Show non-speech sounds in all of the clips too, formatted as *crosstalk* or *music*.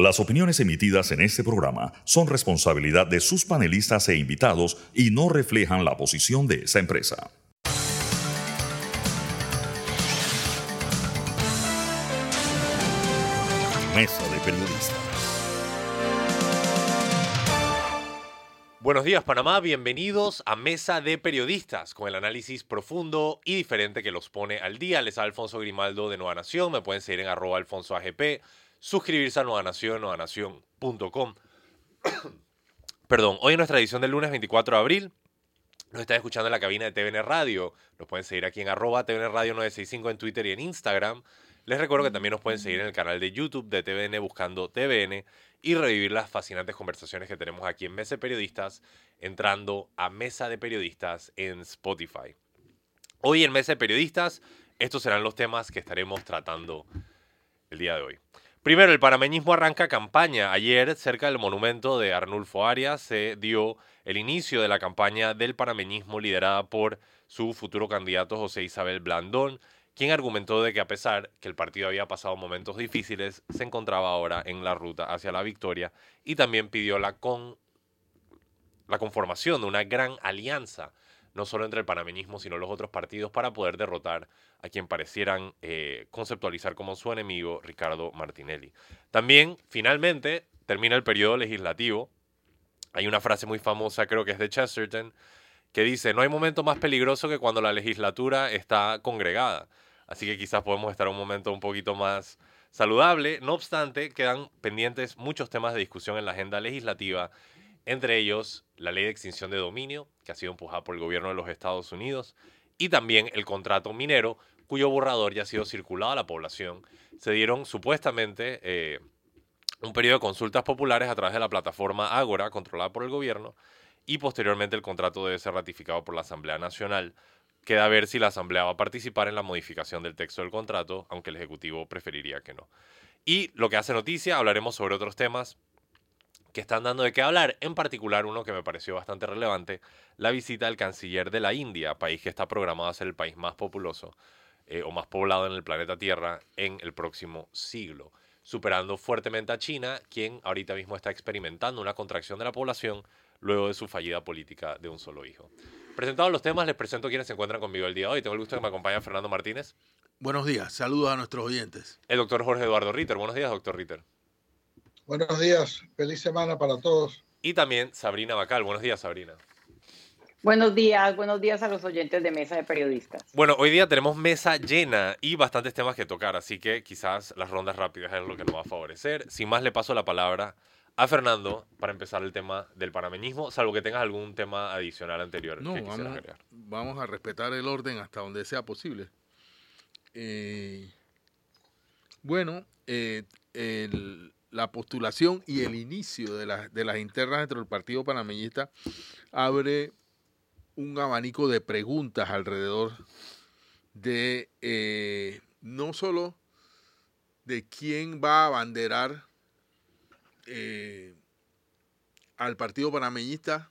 Las opiniones emitidas en este programa son responsabilidad de sus panelistas e invitados y no reflejan la posición de esa empresa. Mesa de Periodistas. Buenos días Panamá, bienvenidos a Mesa de Periodistas, con el análisis profundo y diferente que los pone al día. Les habla Alfonso Grimaldo de Nueva Nación, me pueden seguir en arroba alfonso AGP suscribirse a Nueva Nación, nuevanación.com. *coughs* Perdón, hoy en nuestra edición del lunes 24 de abril, nos están escuchando en la cabina de TVN Radio. Nos pueden seguir aquí en arroba TVN Radio 965 en Twitter y en Instagram. Les recuerdo que también nos pueden seguir en el canal de YouTube de TVN buscando TVN y revivir las fascinantes conversaciones que tenemos aquí en Mesa de Periodistas entrando a Mesa de Periodistas en Spotify. Hoy en Mesa de Periodistas, estos serán los temas que estaremos tratando el día de hoy. Primero, el panameñismo arranca campaña. Ayer, cerca del monumento de Arnulfo Arias, se dio el inicio de la campaña del panameñismo liderada por su futuro candidato José Isabel Blandón, quien argumentó de que a pesar que el partido había pasado momentos difíciles, se encontraba ahora en la ruta hacia la victoria y también pidió la, la conformación de una gran alianza no solo entre el panameñismo, sino los otros partidos, para poder derrotar a quien parecieran eh, conceptualizar como su enemigo, Ricardo Martinelli. También, finalmente, termina el periodo legislativo. Hay una frase muy famosa, creo que es de Chesterton, que dice, no hay momento más peligroso que cuando la legislatura está congregada. Así que quizás podemos estar en un momento un poquito más saludable. No obstante, quedan pendientes muchos temas de discusión en la agenda legislativa entre ellos la ley de extinción de dominio, que ha sido empujada por el gobierno de los Estados Unidos, y también el contrato minero, cuyo borrador ya ha sido circulado a la población. Se dieron supuestamente eh, un periodo de consultas populares a través de la plataforma Ágora, controlada por el gobierno, y posteriormente el contrato debe ser ratificado por la Asamblea Nacional. Queda ver si la Asamblea va a participar en la modificación del texto del contrato, aunque el Ejecutivo preferiría que no. Y lo que hace noticia, hablaremos sobre otros temas, que están dando de qué hablar, en particular uno que me pareció bastante relevante, la visita del canciller de la India, país que está programado a ser el país más populoso eh, o más poblado en el planeta Tierra en el próximo siglo, superando fuertemente a China, quien ahorita mismo está experimentando una contracción de la población luego de su fallida política de un solo hijo. Presentados los temas, les presento quienes se encuentran conmigo el día de hoy. Tengo el gusto de que me acompañe Fernando Martínez. Buenos días, saludos a nuestros oyentes. El doctor Jorge Eduardo Ritter. Buenos días, doctor Ritter. Buenos días, feliz semana para todos. Y también Sabrina Bacal. Buenos días, Sabrina. Buenos días, buenos días a los oyentes de Mesa de Periodistas. Bueno, hoy día tenemos mesa llena y bastantes temas que tocar, así que quizás las rondas rápidas es lo que nos va a favorecer. Sin más, le paso la palabra a Fernando para empezar el tema del panameñismo, salvo que tengas algún tema adicional anterior no, que vamos, agregar. Vamos a respetar el orden hasta donde sea posible. Eh, bueno, eh, el, la postulación y el inicio de, de las internas dentro del Partido Panameñista abre un abanico de preguntas alrededor de eh, no solo de quién va a abanderar eh, al Partido Panameñista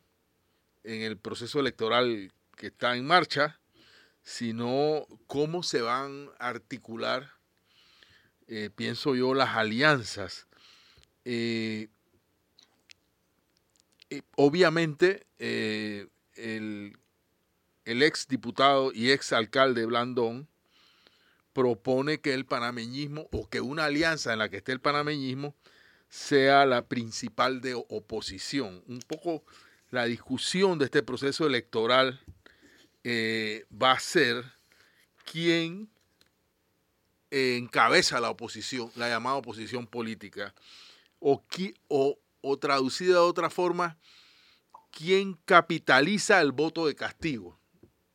en el proceso electoral que está en marcha, sino cómo se van a articular, eh, pienso yo, las alianzas eh, eh, obviamente, eh, el, ex diputado y ex alcalde Blandón propone que el panameñismo o que una alianza en la que esté el panameñismo sea la principal de oposición. Un poco la discusión de este proceso electoral va a ser quién encabeza la oposición, la llamada oposición política o, o, o traducida de otra forma, ¿quién capitaliza el voto de castigo?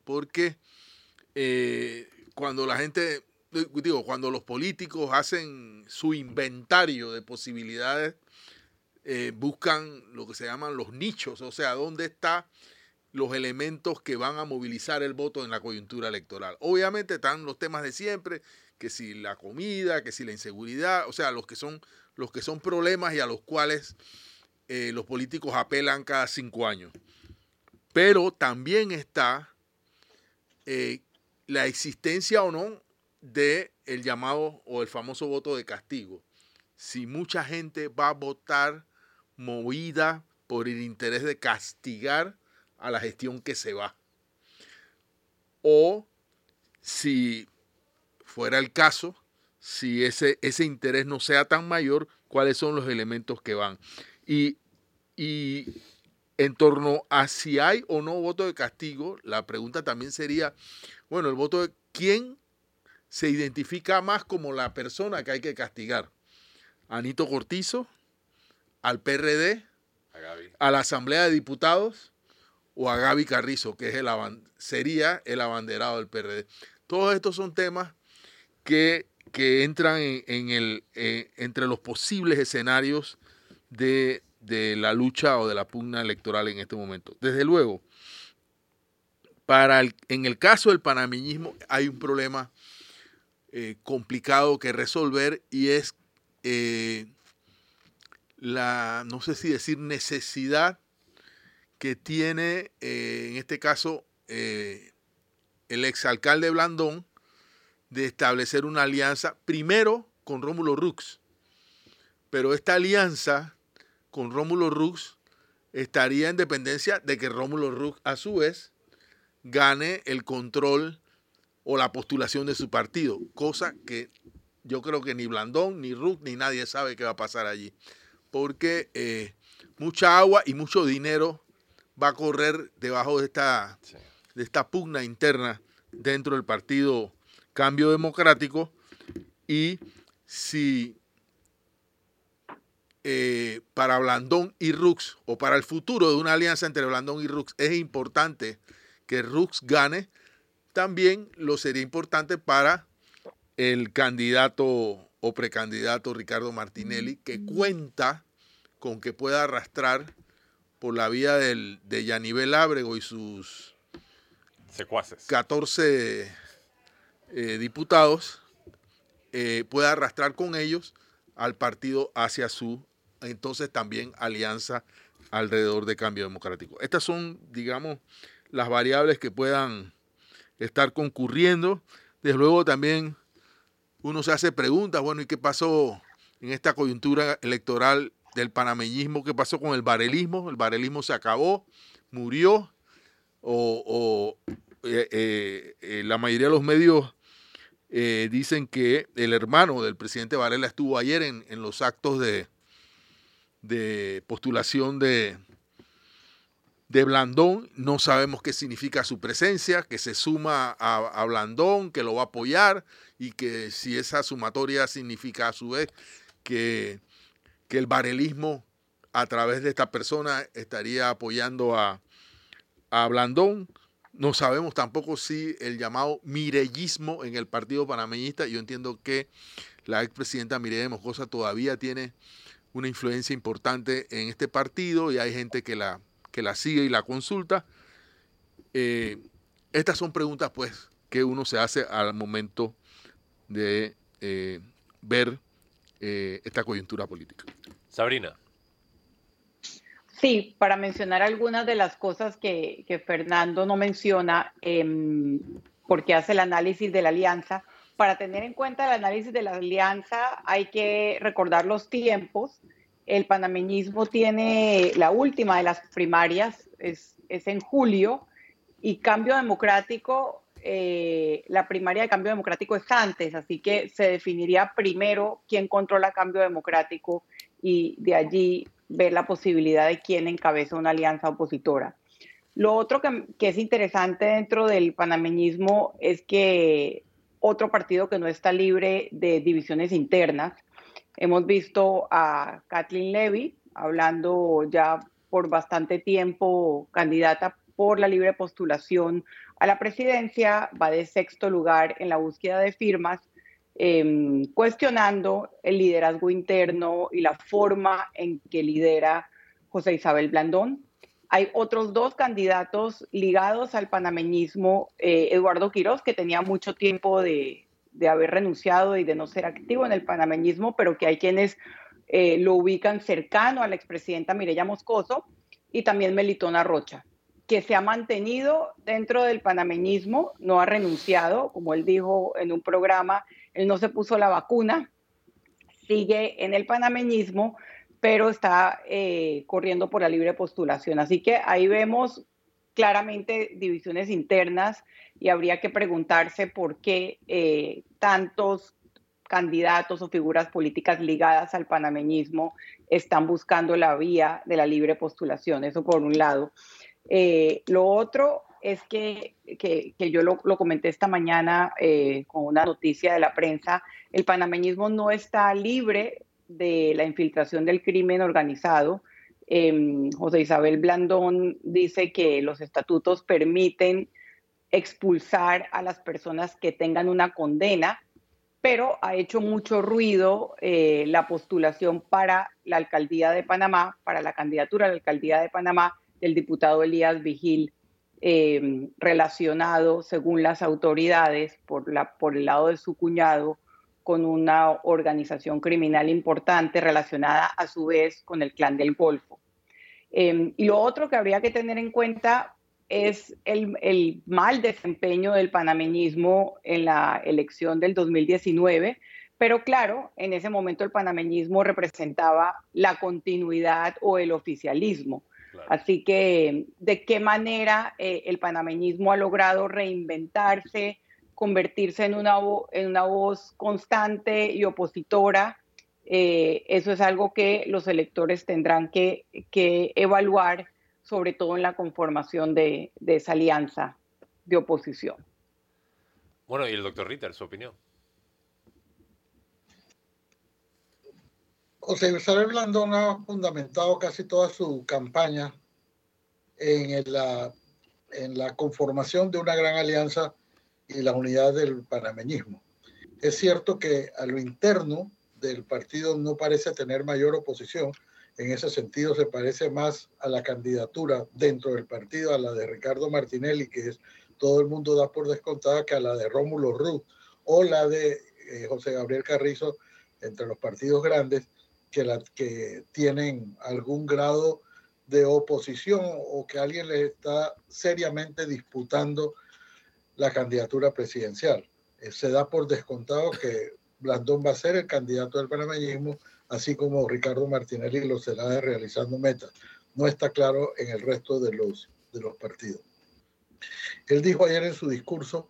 Porque eh, cuando la gente, digo, cuando los políticos hacen su inventario de posibilidades, eh, buscan lo que se llaman los nichos, o sea, dónde están los elementos que van a movilizar el voto en la coyuntura electoral. Obviamente están los temas de siempre, que si la comida, que si la inseguridad, o sea, los que son los que son problemas y a los cuales eh, los políticos apelan cada cinco años. Pero también está eh, la existencia o no de llamado o el famoso voto de castigo, si mucha gente va a votar movida por el interés de castigar a la gestión que se va. O si fuera el caso, si ese, ese interés no sea tan mayor, cuáles son los elementos que van. Y, y en torno a si hay o no voto de castigo, la pregunta también sería, bueno, el voto de quién se identifica más como la persona que hay que castigar. Anito Cortizo, al PRD, a, la Asamblea de Diputados o a Gaby Carrizo, que es el, sería el abanderado del PRD. Todos estos son temas que, que entran en, el, eh, entre los posibles escenarios de, la lucha o de la pugna electoral en este momento. Desde luego, para en el caso del panameñismo hay un problema eh, complicado que resolver y es eh, la, no sé si decir necesidad que tiene, en este caso, el exalcalde Blandón de establecer una alianza, primero con Rómulo Rux, pero esta alianza con Rómulo Rux estaría en dependencia de que Rómulo Rux, a su vez, gane el control o la postulación de su partido, cosa que yo creo que ni Blandón, ni Rux, ni nadie sabe qué va a pasar allí. Porque eh, mucha agua y mucho dinero va a correr debajo de esta, de esta pugna interna dentro del partido Cambio Democrático y si eh, para Blandón y Rux o para el futuro de una alianza entre Blandón y Rux es importante que Rux gane, también lo sería importante para el candidato o precandidato Ricardo Martinelli, que cuenta con que pueda arrastrar por la vía del, de Yanivel Ábrego y sus secuaces. 14 eh, diputados, eh, pueda arrastrar con ellos al partido hacia su entonces también alianza alrededor de cambio democrático. Estas son, digamos, las variables que puedan estar concurriendo. Desde luego también uno se hace preguntas, bueno, ¿y qué pasó en esta coyuntura electoral del panameñismo? ¿Qué pasó con el barelismo? El barelismo se acabó, murió, o, eh, eh, la mayoría de los medios dicen que el hermano del presidente Varela estuvo ayer en, los actos de, postulación de, de Blandón, no sabemos qué significa su presencia, que se suma a, a, Blandón, que lo va a apoyar y que si esa sumatoria significa a su vez que, que el barelismo a través de esta persona estaría apoyando a, a Blandón. No sabemos tampoco si el llamado mirellismo en el Partido Panameñista, yo entiendo que la expresidenta Mireya Moscosa todavía tiene una influencia importante en este partido y hay gente que la, que la sigue y la consulta. Eh, estas son preguntas pues que uno se hace al momento de eh, ver eh, esta coyuntura política. Sabrina. Sí, para mencionar algunas de las cosas que, Fernando no menciona, em, porque hace el análisis de la alianza. Para tener en cuenta el análisis de la alianza hay que recordar los tiempos. El panameñismo tiene la última de las primarias, es, es en julio, y Cambio Democrático eh, la primaria de cambio democrático es antes, así que se definiría primero quién controla cambio democrático y de allí ver la posibilidad de quién encabeza una alianza opositora. Lo otro que, es interesante dentro del panameñismo es que otro partido que no está libre de divisiones internas, hemos visto a Kathleen Levy hablando ya por bastante tiempo candidata por la libre postulación a la presidencia, va de sexto lugar en la búsqueda de firmas, em, cuestionando el liderazgo interno y la forma en que lidera José Isabel Blandón. Hay otros dos candidatos ligados al panameñismo, eh, Eduardo Quiroz, que tenía mucho tiempo de, haber renunciado y de no ser activo en el panameñismo, pero que hay quienes eh, lo ubican cercano a la expresidenta Mireya Moscoso, y también Melitona Rocha que se ha mantenido dentro del panameñismo, no ha renunciado, como él dijo en un programa, él no se puso la vacuna, sigue en el panameñismo, pero está eh, corriendo por la libre postulación. Así que ahí vemos claramente divisiones internas y habría que preguntarse por qué eh, tantos candidatos o figuras políticas ligadas al panameñismo están buscando la vía de la libre postulación. Eso por un lado. Eh, lo otro es que, que, yo lo, lo, comenté esta mañana eh, con una noticia de la prensa, el panameñismo no está libre de la infiltración del crimen organizado. Eh, José Isabel Blandón dice que los estatutos permiten expulsar a las personas que tengan una condena, pero ha hecho mucho ruido eh, la postulación para la alcaldía de Panamá, para la candidatura a la alcaldía de Panamá del diputado Elías Vigil Em, relacionado, según las autoridades, por, el lado de su cuñado, con una organización criminal importante relacionada a su vez con el clan del Golfo. Em, y lo otro que habría que tener en cuenta es el, el, mal desempeño del panameñismo en la elección del 2019, pero claro, en ese momento el panameñismo representaba la continuidad o el oficialismo. Así que, ¿de qué manera eh, el panameñismo ha logrado reinventarse, convertirse en una, en una voz constante y opositora? Eh, eso es algo que los electores tendrán que, evaluar, sobre todo en la conformación de, esa alianza de oposición. Bueno, y el doctor Ritter, su opinión. José Isabel Blandón ha fundamentado casi toda su campaña en la, conformación de una gran alianza y la unidad del panameñismo. Es cierto que a lo interno del partido no parece tener mayor oposición, en ese sentido se parece más a la candidatura dentro del partido, a la de Ricardo Martinelli, que es todo el mundo da por descontada, que a la de Rómulo Ruz o la de eh, José Gabriel Carrizo entre los partidos grandes, que, la, que tienen algún grado de oposición o que alguien le está seriamente disputando la candidatura presidencial. Eh, se da por descontado que Blandón va a ser el candidato del panameñismo, así como Ricardo Martinelli lo será realizando metas. No está claro en el resto de los, de los partidos. Él dijo ayer en su discurso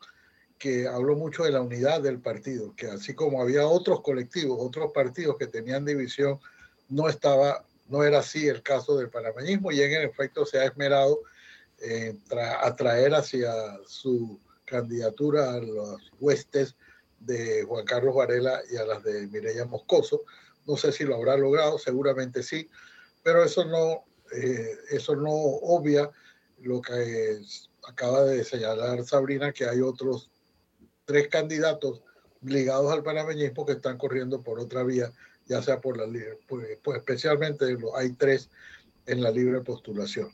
que habló mucho de la unidad del partido, que así como había otros colectivos, otros partidos que tenían división, no estaba, no era así el caso del panameñismo y en efecto se ha esmerado en atraer hacia su candidatura a los huestes de Juan Carlos Varela y a las de Mireya Moscoso. No sé si lo habrá logrado, seguramente sí, pero eso no, eh, eso no obvia lo que acaba de señalar Sabrina, que hay otros tres candidatos ligados al panameñismo que están corriendo por otra vía, ya sea por la libre, pues, pues especialmente hay tres en la libre postulación.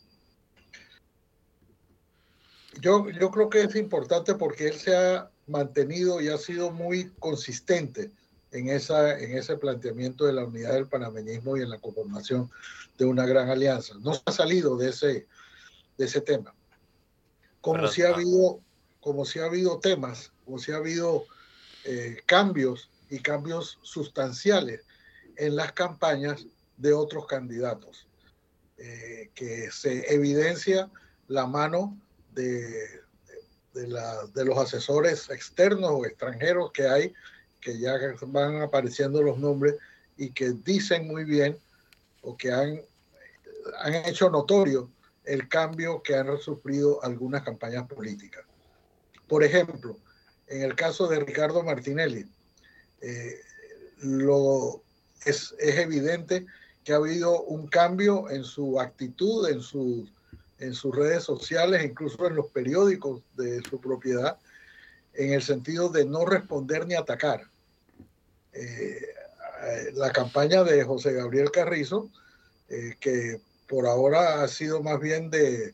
Yo, yo creo que es importante porque él se ha mantenido y ha sido muy consistente en, esa, en ese planteamiento de la unidad del panameñismo y en la conformación de una gran alianza. No se ha salido de ese, de ese tema. Como si ha habido, como si ha habido temas como si ha habido eh, cambios y cambios sustanciales en las campañas de otros candidatos, eh, que se evidencia la mano de, los asesores externos o extranjeros que hay, que ya van apareciendo los nombres y que dicen muy bien o que han hecho notorio el cambio que han sufrido algunas campañas políticas. Por ejemplo, en el caso de Ricardo Martinelli, eh, es, evidente que ha habido un cambio en su actitud, en sus redes sociales, incluso en los periódicos de su propiedad, en el sentido de no responder ni atacar. Eh, la campaña de José Gabriel Carrizo, eh, que por ahora ha sido más bien de,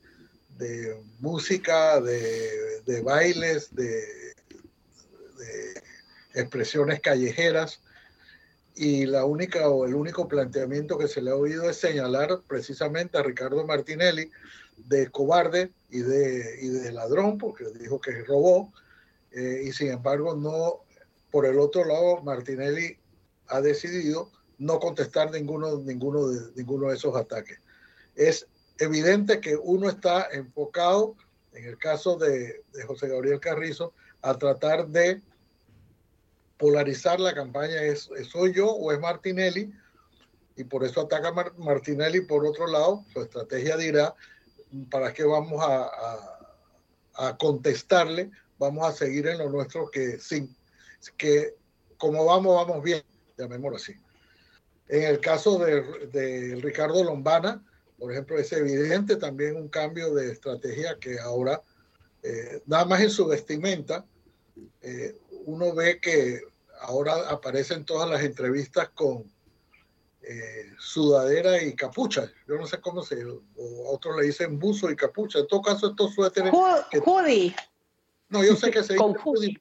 de música, de, de bailes, de expresiones callejeras y la única o el único planteamiento que se le ha oído es señalar precisamente a Ricardo Martinelli de cobarde y de, y de ladrón, porque dijo que robó, eh, y sin embargo no, por el otro lado, Martinelli ha decidido no contestar ninguno, ninguno, de, ninguno de esos ataques. Es evidente que uno está enfocado, en el caso de, José Gabriel Carrizo, a tratar de polarizar la campaña, ¿es, ¿soy yo o es Martinelli? Y por eso ataca Martinelli. Por otro lado, su estrategia dirá, ¿para qué vamos a, contestarle? Vamos a seguir en lo nuestro que, sin, que como vamos, vamos bien, llamémoslo así. En el caso de, Ricardo Lombana, por ejemplo, es evidente también un cambio de estrategia que ahora, eh, nada más en su vestimenta, eh, uno ve que ahora aparecen todas las entrevistas con eh, sudadera y capucha. Yo no sé cómo se, o a otros le dicen buzo y capucha. En todo caso, estos suéteres. Que, hoodie. No, yo sé que se dice hoodie,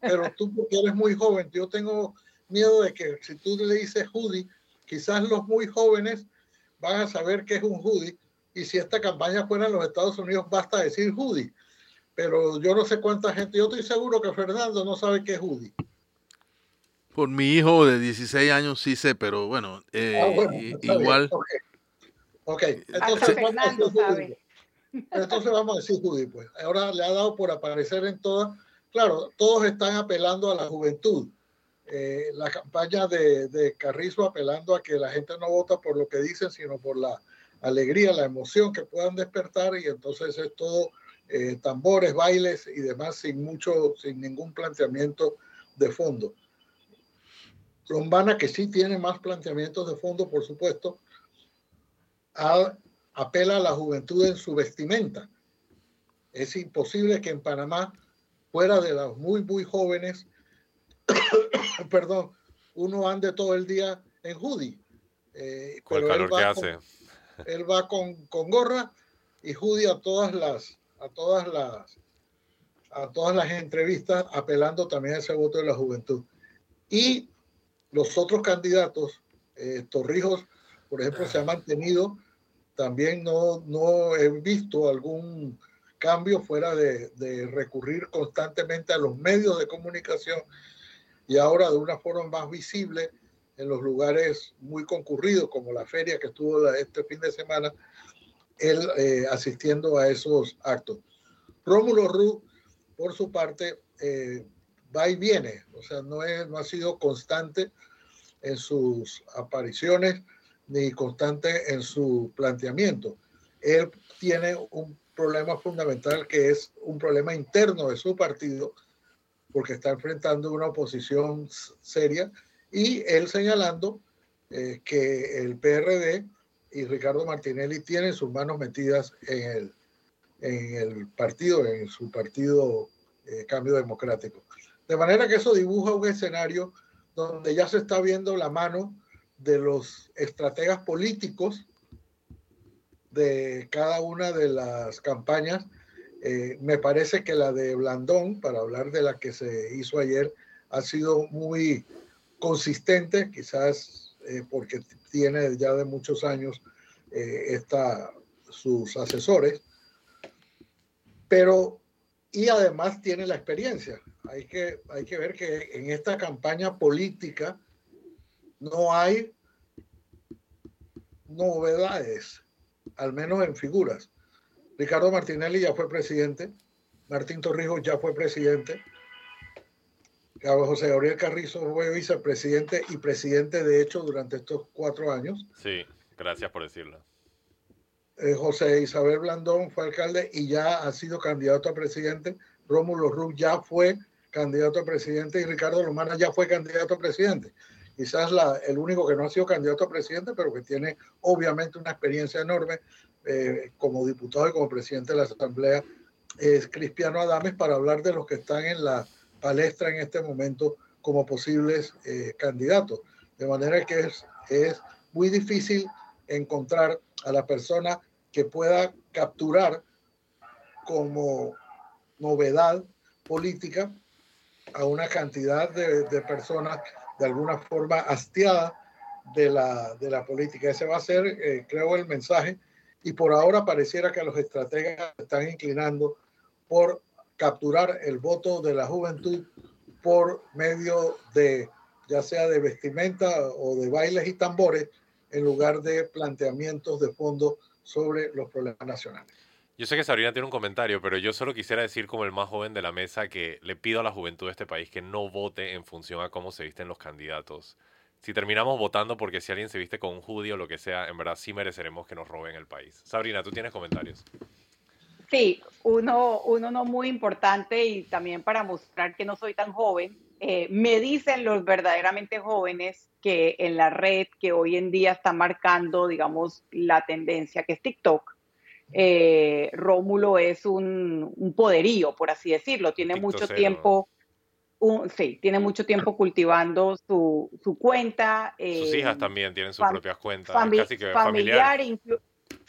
pero tú porque eres muy joven, yo tengo miedo de que si tú le dices hoodie, quizás los muy jóvenes van a saber qué es un hoodie y si esta campaña fuera en los Estados Unidos basta decir hoodie. Pero yo no sé cuánta gente, yo estoy seguro que Fernando no sabe qué es hoodie. Por mi hijo de 16 años sí sé, pero bueno, eh, ah, igual. Ok, Entonces, vamos sabe. entonces vamos a decir hoodie, pues. Ahora le ha dado por aparecer en todas. Claro, todos están apelando a la juventud. Eh, la campaña de, Carrizo apelando a que la gente no vota por lo que dicen, sino por la alegría, la emoción que puedan despertar y entonces es todo eh, tambores, bailes y demás sin mucho, sin ningún planteamiento de fondo. Lombana, que sí tiene más planteamientos de fondo, por supuesto, apela a la juventud en su vestimenta. Es imposible que en Panamá, fuera de los muy, muy jóvenes, *coughs* perdón, uno ande todo el día en hoodie. Eh, con el calor que hace. Él va con, con, gorra y hoodie a todas las, a todas las, a todas las entrevistas, apelando también a ese voto de la juventud. Y los otros candidatos, eh, Torrijos, por ejemplo, se ha mantenido, también no, no he visto algún cambio fuera de, de recurrir constantemente a los medios de comunicación y ahora de una forma más visible en los lugares muy concurridos, como la feria que estuvo este fin de semana, él eh, asistiendo a esos actos. Rómulo Ru, por su parte, eh, va y viene, o sea, no, es, no ha sido constante en sus apariciones ni constante en su planteamiento. Él tiene un problema fundamental que es un problema interno de su partido, porque está enfrentando una oposición seria y él señalando eh, que el PRD y Ricardo Martinelli tienen sus manos metidas en el, en el partido, en su partido eh, Cambio Democrático. De manera que eso dibuja un escenario donde ya se está viendo la mano de los estrategas políticos de cada una de las campañas eh, me parece que la de Blandón, para hablar de la que se hizo ayer, ha sido muy consistente, quizás eh, porque tiene ya de muchos años eh, esta, sus asesores, pero y además tiene la experiencia. Hay que, hay que ver que en esta campaña política no hay novedades, al menos en figuras. Ricardo Martinelli ya fue presidente, Martín Torrijos ya fue presidente, José Gabriel Carrizo fue vicepresidente y presidente de hecho durante estos cuatro años. Sí, gracias por decirlo. Eh, José Isabel Blandón fue alcalde y ya ha sido candidato a presidente. Rómulo Ruz ya fue candidato a presidente y Ricardo Lomana ya fue candidato a presidente. Quizás el único que no ha sido candidato a presidente, pero que tiene obviamente una experiencia enorme eh, como diputado y como presidente de la Asamblea es Cristiano Adames para hablar de los que están en la palestra en este momento como posibles eh, candidatos. De manera que es, es muy difícil encontrar a la persona que pueda capturar como novedad política a una cantidad de, de personas de alguna forma hastiadas de la, de la política. Ese va a ser, eh, creo, el mensaje y por ahora pareciera que los estrategas están inclinando por capturar el voto de la juventud por medio de ya sea de vestimenta o de bailes y tambores, en lugar de planteamientos de fondo sobre los problemas nacionales. Yo sé que Sabrina tiene un comentario, pero yo solo quisiera decir como el más joven de la mesa que le pido a la juventud de este país que no vote en función a cómo se visten los candidatos. Si terminamos votando porque si alguien se viste con un judío o lo que sea, en verdad sí mereceremos que nos roben el país. Sabrina, tú tienes comentarios. Sí, uno, uno no muy importante y también para mostrar que no soy tan joven, eh, me dicen los verdaderamente jóvenes que en la red que hoy en día está marcando, digamos, la tendencia, que es TikTok, eh, Rómulo es un, un, poderío, por así decirlo, tiene mucho tiempo. sí, tiene mucho tiempo cultivando su, su cuenta. Sus hijas también tienen sus propias cuentas, casi que familiar, familiar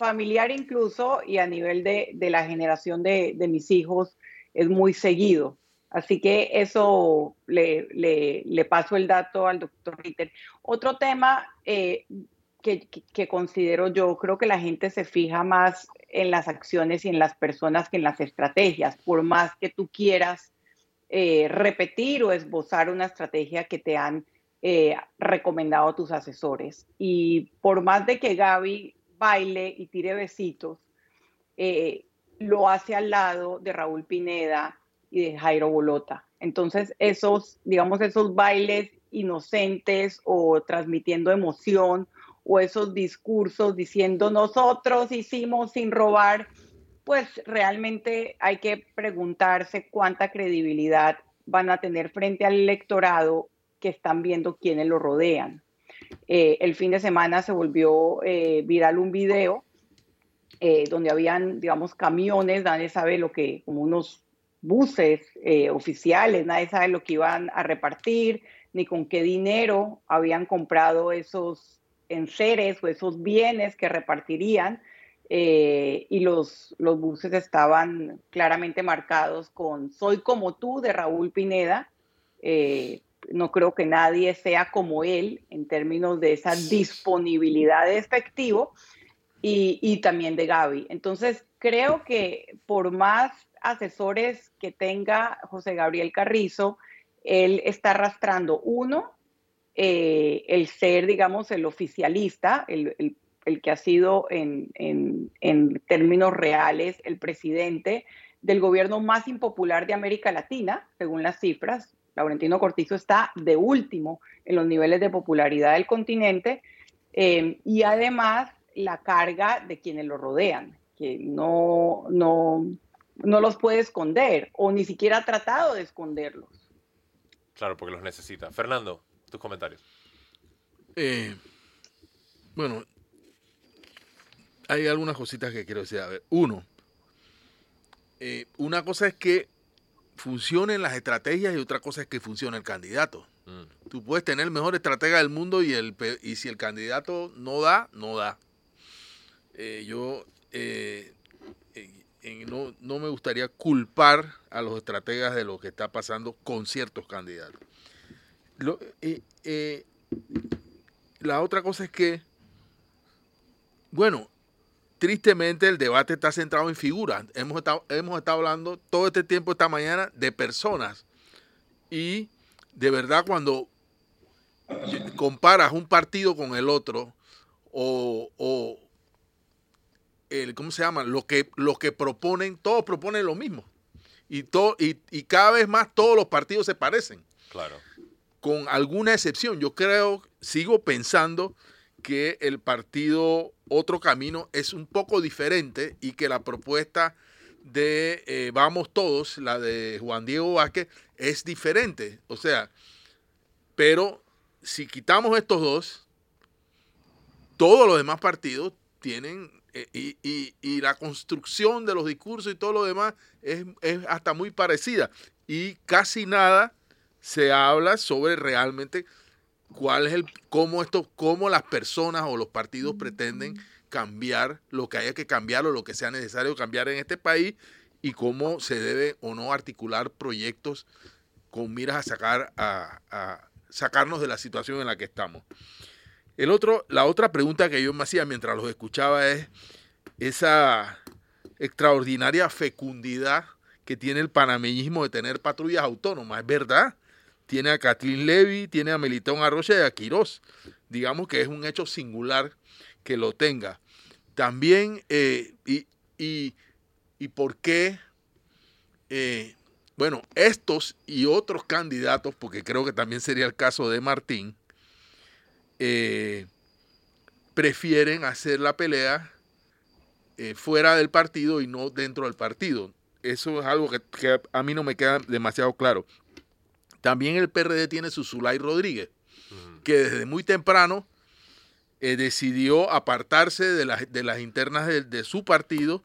familiar incluso y a nivel de, de la generación de, de, mis hijos es muy seguido. Así que eso le, le, le paso el dato al doctor Ritter. Otro tema eh, que, que, considero yo, creo que la gente se fija más en las acciones y en las personas que en las estrategias, por más que tú quieras eh, repetir o esbozar una estrategia que te han eh, recomendado tus asesores. Y por más de que Gaby baile y tire besitos, eh, lo hace al lado de Raúl Pineda y de Jairo Bolota. Entonces, esos, digamos, esos bailes inocentes o transmitiendo emoción esos discursos diciendo nosotros hicimos sin robar, pues realmente hay que preguntarse cuánta credibilidad van a tener frente al electorado que están viendo quienes lo rodean. Eh, el fin de semana se volvió eh, viral un video eh, donde habían, digamos, camiones, nadie sabe lo que, como unos buses oficiales, nadie sabe lo que iban a repartir, ni con qué dinero habían comprado esos enseres o esos bienes que repartirían. y los, los buses estaban claramente marcados con Soy como tú de Raúl Pineda, no creo que nadie sea como él en términos de esa disponibilidad de efectivo y, también de Gaby. Entonces, creo que por más asesores que tenga José Gabriel Carrizo, él está arrastrando, uno, eh, el ser, digamos, el oficialista, el, que ha sido en, en términos reales el presidente del gobierno más impopular de América Latina, según las cifras, Laurentino Cortizo está de último en los niveles de popularidad del continente eh, y además la carga de quienes lo rodean, que no, no, no los puede esconder o ni siquiera ha tratado de esconderlos. Claro, porque los necesita. Fernando, tus comentarios. Eh, bueno, hay algunas cositas que quiero decir. A ver, uno, eh, una cosa es que funcionen las estrategias y otra cosa es que funcione el candidato. Mm. Tú puedes tener el mejor estratega del mundo y, el, y si el candidato no da, no da. Eh, yo eh, no, no, me gustaría culpar a los estrategas de lo que está pasando con ciertos candidatos. Eh, la otra cosa es que, bueno, tristemente el debate está centrado en figuras. Hemos estado, hemos estado hablando todo este tiempo, esta mañana, de personas. Y de verdad cuando comparas un partido con el otro, o, el, ¿cómo se llama? Lo que, lo que proponen, todos proponen lo mismo. Y, todo, y, y cada vez más todos los partidos se parecen. Claro. Con alguna excepción. Yo creo, sigo pensando que el partido Otro Camino es un poco diferente y que la propuesta de eh, Vamos Todos, la de Juan Diego Vázquez, es diferente. O sea, pero si quitamos estos dos, todos los demás partidos tienen, eh, y, la construcción de los discursos y todo lo demás es, es hasta muy parecida. Y casi nada se habla sobre realmente cuál es el cómo esto cómo las personas o los partidos pretenden cambiar lo que haya que cambiar o lo que sea necesario cambiar en este país y cómo se debe o no articular proyectos con miras a sacar a, sacarnos de la situación en la que estamos. El otro, la otra pregunta que yo me hacía mientras los escuchaba es esa extraordinaria fecundidad que tiene el panameñismo de tener patrullas autónomas. ¿Es verdad? Tiene a Kathleen Levy, tiene a Melitón Arroya y a Quirós. Digamos que es un hecho singular que lo tenga. También, eh, y, y, por qué, eh, bueno, estos y otros candidatos, porque creo que también sería el caso de Martín, eh, prefieren hacer la pelea fuera del partido y no dentro del partido. Eso es algo que, a mí no me queda demasiado claro. También el PRD tiene su Zulay Rodríguez, que desde muy temprano eh, decidió apartarse de, de las internas de, su partido.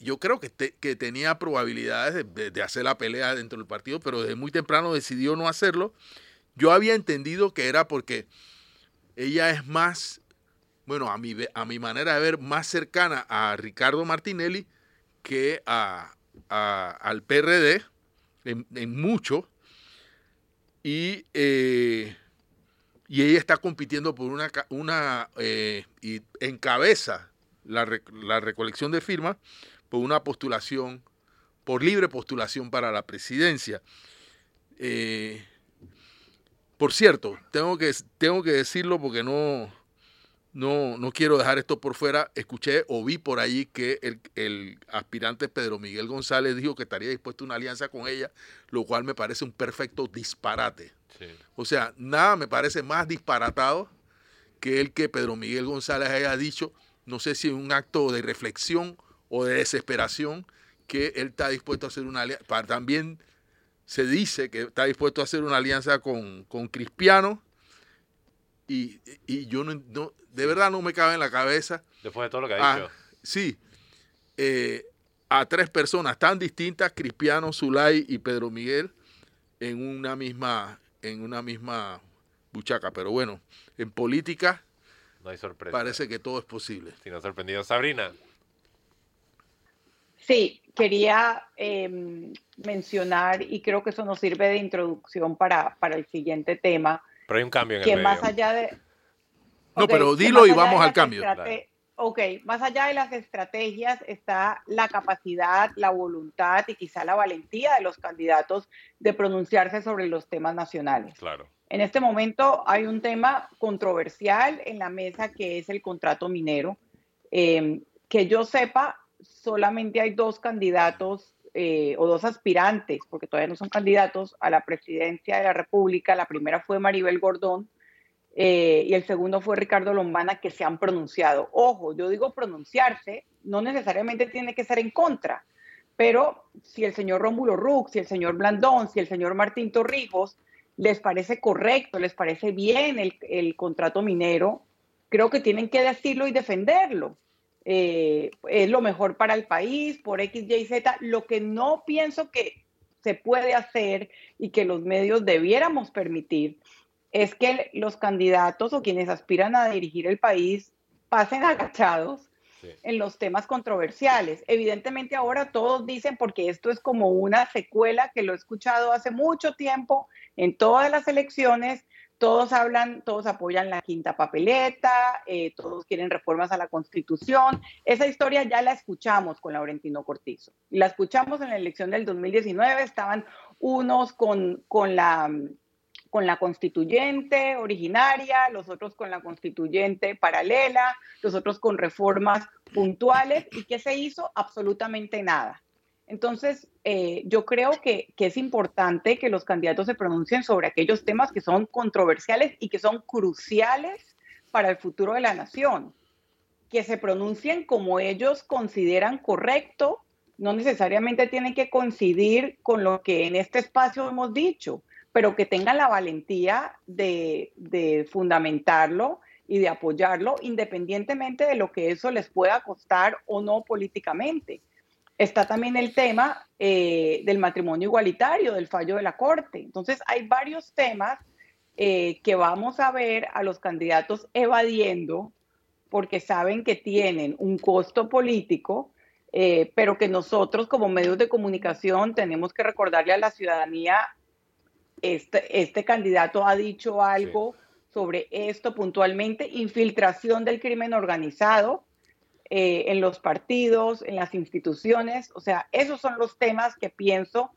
yo creo que, que tenía probabilidades de, hacer la pelea dentro del partido, pero desde muy temprano decidió no hacerlo. Yo había entendido que era porque ella es más, bueno, a mi, a mi manera de ver, más cercana a Ricardo Martinelli que a, al PRD en, mucho. Y eh, y ella está compitiendo por una, una eh, y encabeza la, la recolección de firmas por una postulación, por libre postulación para la presidencia. Eh, por cierto, tengo que, tengo que decirlo porque no, no, no quiero dejar esto por fuera. Escuché o vi por ahí que el, el, aspirante Pedro Miguel González dijo que estaría dispuesto a una alianza con ella, lo cual me parece un perfecto disparate. O sea, nada me parece más disparatado que el que Pedro Miguel González haya dicho, no sé si un acto de reflexión o de desesperación, que él está dispuesto a hacer una alianza. También se dice que está dispuesto a hacer una alianza con, con Cristiano. Y, yo no, de verdad no me cabe en la cabeza. Después de todo lo que ha dicho. Sí. Eh, a tres personas tan distintas, Cristiano, Zulay y Pedro Miguel, en una misma, en una misma buchaca. Pero bueno, en política no hay sorpresa. parece que todo es posible. Si no sorprendido, Sabrina. Sí, quería em, mencionar, y creo que eso nos sirve de introducción para, para el siguiente tema. Pero hay un cambio en que el más allá de... No, pero dilo y vamos al cambio. Ok, más allá de las estrategias está la capacidad, la voluntad y quizá la valentía de los candidatos de pronunciarse sobre los temas nacionales. Claro. En este momento hay un tema controversial en la mesa que es el contrato minero. Em, que yo sepa, solamente hay dos candidatos eh, o dos aspirantes, porque todavía no son candidatos a la presidencia de la República. La primera fue Maribel Gordón eh, y el segundo fue Ricardo Lombana, que se han pronunciado. Ojo, yo digo pronunciarse, no necesariamente tiene que ser en contra, pero si el señor Rómulo Rux, si el señor Blandón, si el señor Martín Torrijos les parece correcto, les parece bien el, contrato minero, creo que tienen que decirlo y defenderlo. Eh, es lo mejor para el país, por X, Y, Z. Lo que no pienso que se puede hacer y que los medios debiéramos permitir es que los candidatos o quienes aspiran a dirigir el país pasen agachados en los temas controversiales. Evidentemente ahora todos dicen, porque esto es como una secuela que lo he escuchado hace mucho tiempo en todas las elecciones, todos hablan, todos apoyan la quinta papeleta, eh, todos quieren reformas a la constitución. Esa historia ya la escuchamos con Laurentino Cortizo. La escuchamos en la elección del 2019, estaban unos con, con la con la constituyente originaria, los otros con la constituyente paralela, los otros con reformas puntuales. ¿Y qué se hizo? Absolutamente nada. Entonces, eh, yo creo que, que, es importante que los candidatos se pronuncien sobre aquellos temas que son controversiales y que son cruciales para el futuro de la nación. Que se pronuncien como ellos consideran correcto, no necesariamente tienen que coincidir con lo que en este espacio hemos dicho pero que tengan la valentía de, fundamentarlo y de apoyarlo independientemente de lo que eso les pueda costar o no políticamente. Está también el tema eh, del matrimonio igualitario, del fallo de la Corte. Entonces, hay varios temas eh, que vamos a ver a los candidatos evadiendo porque saben que tienen un costo político, eh, pero que nosotros como medios de comunicación tenemos que recordarle a la ciudadanía este, este candidato ha dicho algo sobre esto puntualmente, infiltración del crimen organizado eh, en los partidos, en las instituciones, o sea, esos son los temas que pienso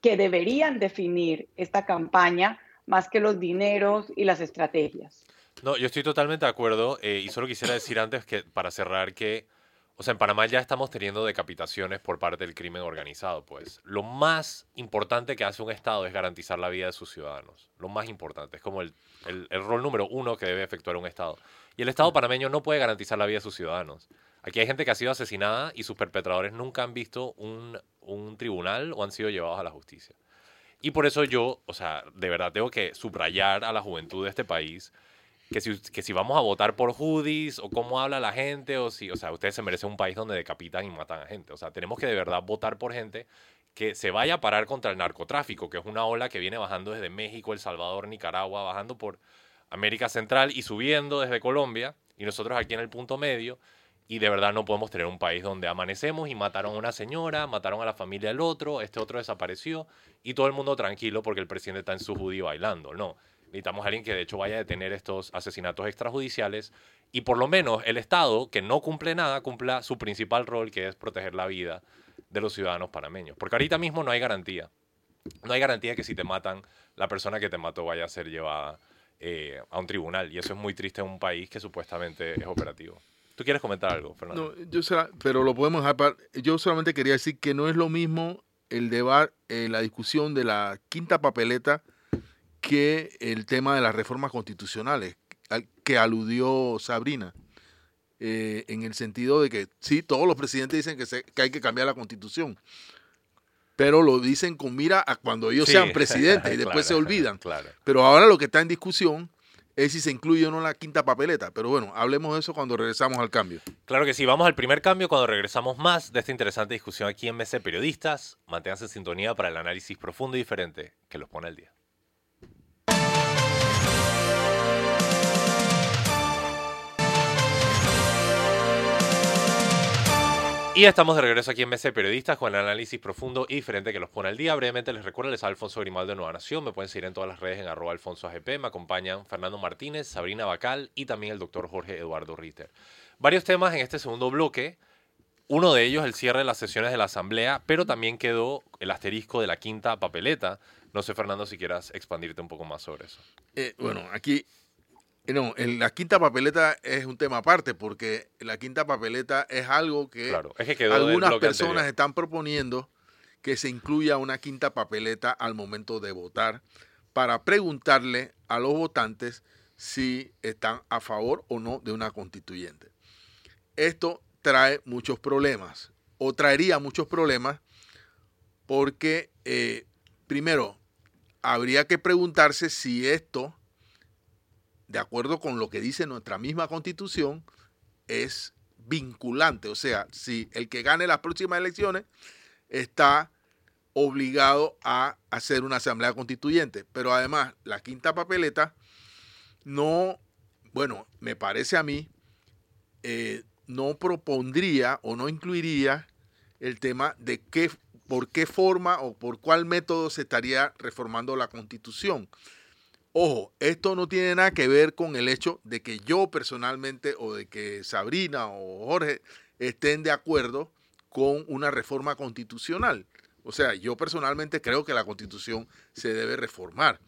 que deberían definir esta campaña más que los dineros y las estrategias. No, yo estoy totalmente de acuerdo eh, y solo quisiera decir antes que para cerrar que, o sea, en Panamá ya estamos teniendo decapitaciones por parte del crimen organizado, pues. Lo más importante que hace un Estado es garantizar la vida de sus ciudadanos. Lo más importante, es como el, el, el rol número uno que debe efectuar un Estado. Y el Estado panameño no puede garantizar la vida de sus ciudadanos. Aquí hay gente que ha sido asesinada y sus perpetradores nunca han visto un, un tribunal o han sido llevados a la justicia. Y por eso yo, o sea, de verdad tengo que subrayar a la juventud de este país que si, que si vamos a votar por hoodies o cómo habla la gente o si, o sea, ustedes se merecen un país donde decapitan y matan a gente. O sea, tenemos que de verdad votar por gente que se vaya a parar contra el narcotráfico, que es una ola que viene bajando desde México, El Salvador, Nicaragua, bajando por América Central y subiendo desde Colombia y nosotros aquí en el punto medio. Y de verdad no podemos tener un país donde amanecemos y mataron a una señora, mataron a la familia del otro, este otro desapareció y todo el mundo tranquilo porque el presidente está en su judío bailando. No, necesitamos a alguien que de hecho vaya a detener estos asesinatos extrajudiciales y por lo menos el Estado, que no cumple nada, cumpla su principal rol, que es proteger la vida de los ciudadanos panameños. Porque ahorita mismo no hay garantía. No hay garantía que si te matan, la persona que te mató vaya a ser llevada eh, a un tribunal. Y eso es muy triste en un país que supuestamente es operativo. ¿Tú quieres comentar algo, Fernando? No, yo será, pero lo podemos dejar para, Yo solamente quería decir que no es lo mismo el debate, eh, la discusión de la quinta papeleta que el tema de las reformas constitucionales al que aludió Sabrina. Eh, en el sentido de que sí, todos los presidentes dicen que, se, que hay que cambiar la constitución, pero lo dicen con mira a cuando ellos Sí. sean presidentes *laughs* y después se olvidan. Claro. Pero ahora lo que está en discusión es si se incluye o no la quinta papeleta. Pero bueno, hablemos de eso cuando regresamos al cambio. Claro que sí, vamos al primer cambio cuando regresamos más de esta interesante discusión aquí en MC Periodistas. Manténganse en sintonía para el análisis profundo y diferente que los pone al día. Y estamos de regreso aquí en MC Periodistas con el análisis profundo y diferente que los pone al día. Brevemente les recuerdo, les Alfonso Grimaldo de Nueva Nación. Me pueden seguir en todas las redes en arroba alfonso AGP. Me acompañan Fernando Martínez, Sabrina Bacal y también el doctor Jorge Eduardo Ritter. Varios temas en este segundo bloque. Uno de ellos, el cierre de las sesiones de la Asamblea, pero también quedó el asterisco de la quinta papeleta. No sé, Fernando, si quieras expandirte un poco más sobre eso. Eh, bueno, aquí, no, en la quinta papeleta es un tema aparte, porque la quinta papeleta es algo que Claro, es que quedó del algunas personas anterior. están proponiendo que se incluya una quinta papeleta al momento de votar para preguntarle a los votantes si están a favor o no de una constituyente. Esto trae muchos problemas, o traería muchos problemas, porque eh, primero habría que preguntarse si esto, de acuerdo con lo que dice nuestra misma constitución, es vinculante. O sea, si el que gane las próximas elecciones está obligado a hacer una asamblea constituyente. Pero además, la quinta papeleta no, bueno, me parece a mí, eh, no propondría o no incluiría el tema de qué, por qué forma o por cuál método se estaría reformando la constitución. Ojo, esto no tiene nada que ver con el hecho de que yo personalmente o de que Sabrina o Jorge estén de acuerdo con una reforma constitucional. O sea, yo personalmente creo que la constitución se debe reformar.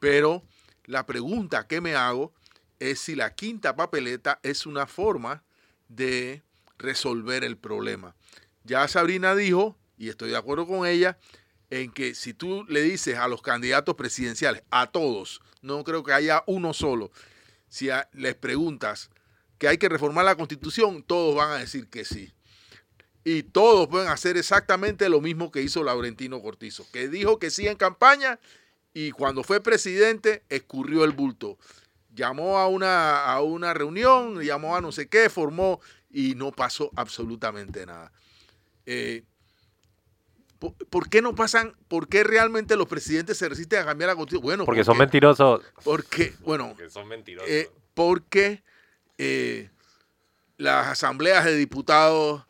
Pero la pregunta que me hago es si la quinta papeleta es una forma de resolver el problema. Ya Sabrina dijo, y estoy de acuerdo con ella, en que si tú le dices a los candidatos presidenciales, a todos, no creo que haya uno solo, si les preguntas que hay que reformar la constitución, todos van a decir que sí. Y todos pueden hacer exactamente lo mismo que hizo Laurentino Cortizo, que dijo que sí en campaña y cuando fue presidente escurrió el bulto. Llamó a una, a una reunión, llamó a no sé qué, formó y no pasó absolutamente nada. Eh, ¿por, qué no pasan? ¿Por qué realmente los presidentes se resisten a cambiar la constitución? Bueno, Porque son mentirosos. Porque, bueno, Porque son mentirosos. eh, porque eh, las asambleas de diputados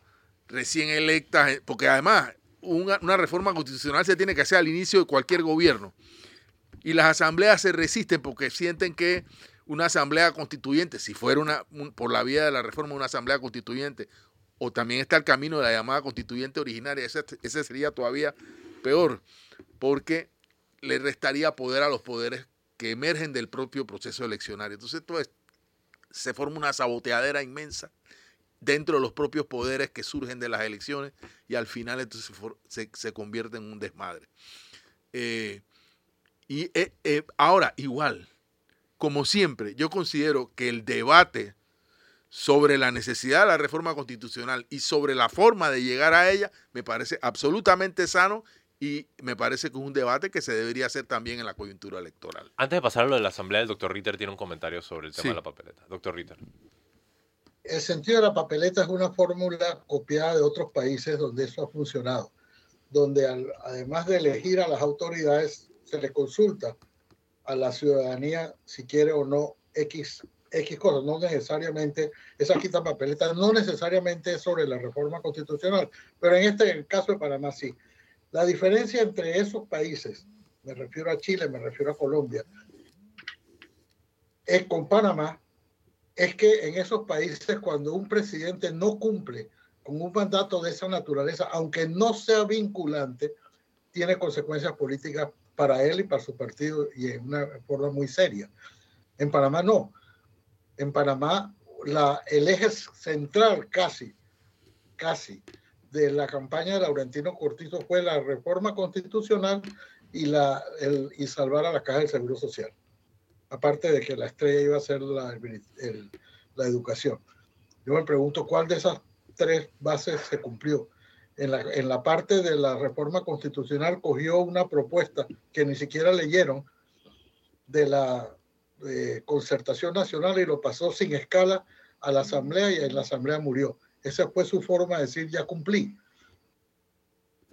recién electas, eh, porque además una, una reforma constitucional se tiene que hacer al inicio de cualquier gobierno. Y las asambleas se resisten porque sienten que una asamblea constituyente, si fuera una, un- por la vía de la reforma una asamblea constituyente, o también está el camino de la llamada constituyente originaria, ese, ese sería todavía peor, porque le restaría poder a los poderes que emergen del propio proceso eleccionario. Entonces, esto se forma una saboteadera inmensa dentro de los propios poderes que surgen de las elecciones y al final entonces se, se convierte en un desmadre. Eh, y eh, eh, ahora, igual, como siempre, yo considero que el debate sobre la necesidad de la reforma constitucional y sobre la forma de llegar a ella me parece absolutamente sano y me parece que es un debate que se debería hacer también en la coyuntura electoral. Antes de pasar a lo de la asamblea, el doctor Ritter tiene un comentario sobre el tema de la papeleta. Doctor Ritter. El sentido de la papeleta es una fórmula copiada de otros países donde eso ha funcionado, donde además de elegir a las autoridades, se le consulta a la ciudadanía si quiere o no X, X cosas, no necesariamente, esa quita papeleta no necesariamente es sobre la reforma constitucional, pero en este caso de Panamá sí. La diferencia entre esos países, me refiero a Chile, me refiero a Colombia, es con Panamá, es que en esos países cuando un presidente no cumple con un mandato de esa naturaleza, aunque no sea vinculante, tiene consecuencias políticas para él y para su partido y en una forma muy seria. En Panamá no. En Panamá la, el eje central casi, casi, de la campaña de Laurentino Cortizo fue la reforma constitucional y, la, el, y salvar a la Caja del Seguro Social aparte de que la estrella iba a ser la, la educación. Yo me pregunto cuál de esas tres bases se cumplió. En la, en la, parte de la reforma constitucional cogió una propuesta que ni siquiera leyeron de la eh, concertación nacional y lo pasó sin escala a la asamblea y en la asamblea murió. Esa fue su forma de decir ya cumplí.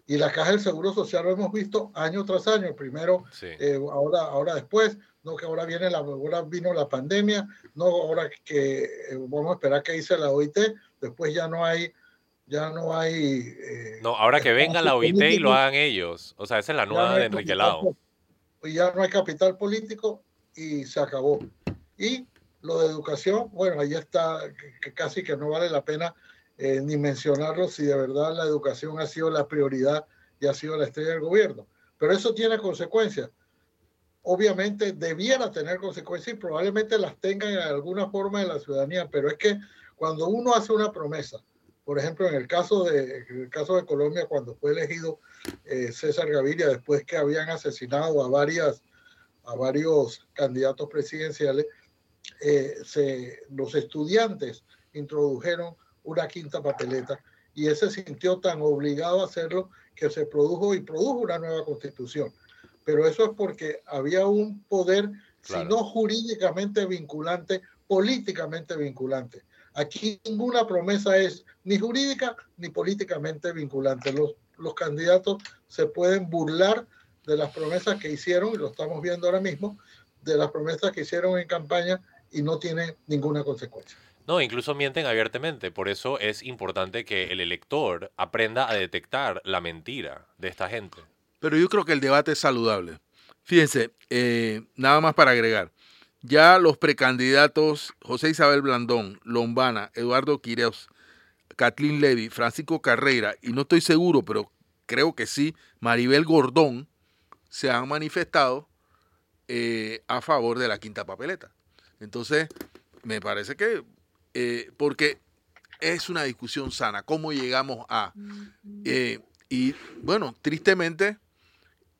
Y la caja del Seguro Social lo hemos visto año tras año, primero, eh, ahora, ahora después, no que ahora viene la, ahora vino la pandemia, no ahora que eh, vamos a esperar que hice la OIT, después ya no hay, ya no hay. Eh, no, ahora que venga la OIT y lo hagan ellos, o sea, esa es la nueva de Enrique Lao. Y ya no hay capital político y se acabó. Y lo de educación, bueno, ahí está, que casi que no vale la pena eh, ni mencionarlo si de verdad la educación ha sido la prioridad y ha sido la estrella del gobierno. Pero eso tiene consecuencias obviamente debiera tener consecuencias y probablemente las tenga en alguna forma en la ciudadanía, pero es que cuando uno hace una promesa, por ejemplo, en el caso de, el caso de Colombia, cuando fue elegido eh, César Gaviria, después que habían asesinado a, varias, a varios candidatos presidenciales, eh, se, los estudiantes introdujeron una quinta papeleta y ese sintió tan obligado a hacerlo que se produjo y produjo una nueva constitución pero eso es porque había un poder, si no jurídicamente vinculante, políticamente vinculante. Aquí ninguna promesa es ni jurídica ni políticamente vinculante. Los, los candidatos se pueden burlar de las promesas que hicieron, y lo estamos viendo ahora mismo, de las promesas que hicieron en campaña y no tiene ninguna consecuencia. No, incluso mienten abiertamente. Por eso es importante que el elector aprenda a detectar la mentira de esta gente. Pero yo creo que el debate es saludable. Fíjense, eh, nada más para agregar. Ya los precandidatos José Isabel Blandón, Lombana, Eduardo Quireos, Kathleen Levy, Francisco Carreira, y no estoy seguro, pero creo que sí, Maribel Gordón, se han manifestado eh, a favor de la quinta papeleta. Entonces, me parece que, eh, porque es una discusión sana, cómo llegamos a... y bueno, tristemente,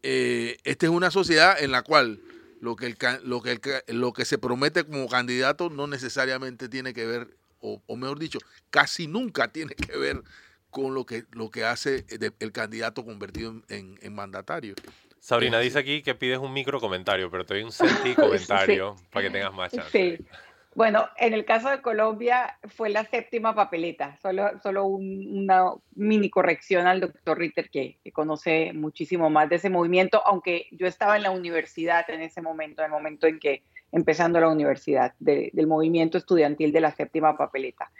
eh, esta es una sociedad en la cual lo que, el, lo, que lo que se promete como candidato no necesariamente tiene que ver, o, mejor dicho, casi nunca tiene que ver con lo que, lo que hace el candidato convertido en, mandatario. Sabrina dice aquí que pides un micro comentario, pero te doy un *laughs* senti comentario para que tengas más chance. Sí. Bueno, en el caso de Colombia fue la séptima papeleta, solo, solo una mini corrección al doctor Ritter que, conoce muchísimo más de ese movimiento, aunque yo estaba en la universidad en ese momento, en el momento en que empezando la universidad, del movimiento estudiantil de la séptima papeleta.